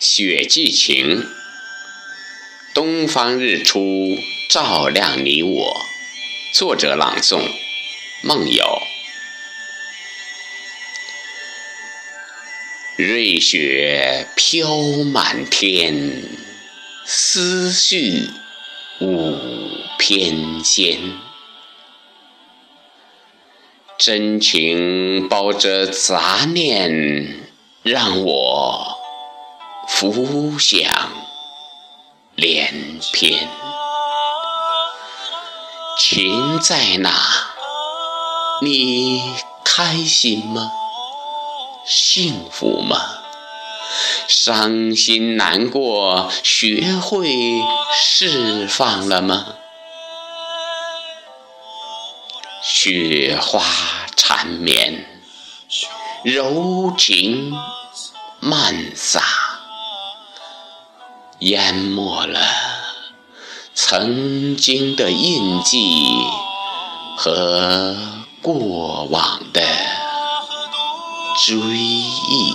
雪霁晴，东方日出照亮你我。作者朗诵：梦游。瑞雪飘满天，思绪舞翩跹。真情包着杂念，让我。浮想联翩，情在哪？你开心吗？幸福吗？伤心难过，学会释放了吗？雪花缠绵，柔情漫洒。淹没了曾经的印记和过往的追忆。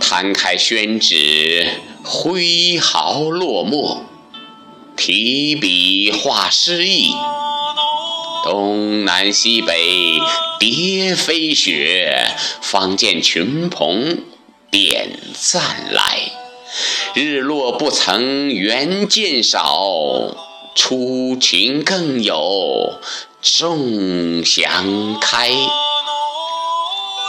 摊开宣纸，挥毫落墨，提笔画诗意。东南西北蝶飞雪，方见群鹏。点赞来，日落不曾缘见少，初晴更有众祥开。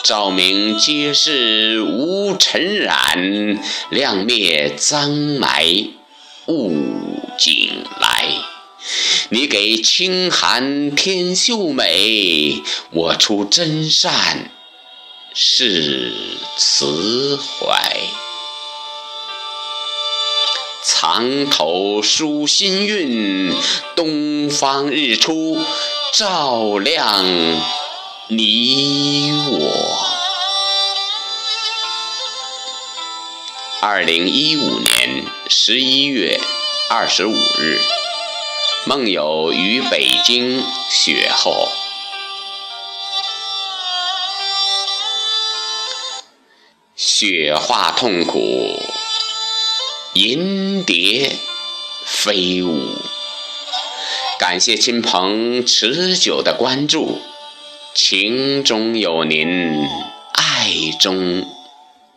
照明皆是无尘染，亮灭脏霾悟景来。你给清寒添秀美，我出真善。是慈怀，藏头书心韵，东方日出照亮你我。二零一五年十一月二十五日，梦游于北京雪后。雪化痛苦，银蝶飞舞。感谢亲朋持久的关注，情中有您，爱中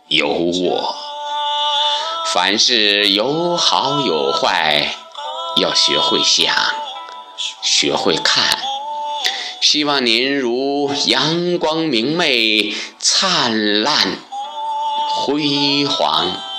有我。凡事有好有坏，要学会想，学会看。希望您如阳光明媚、灿烂。辉煌。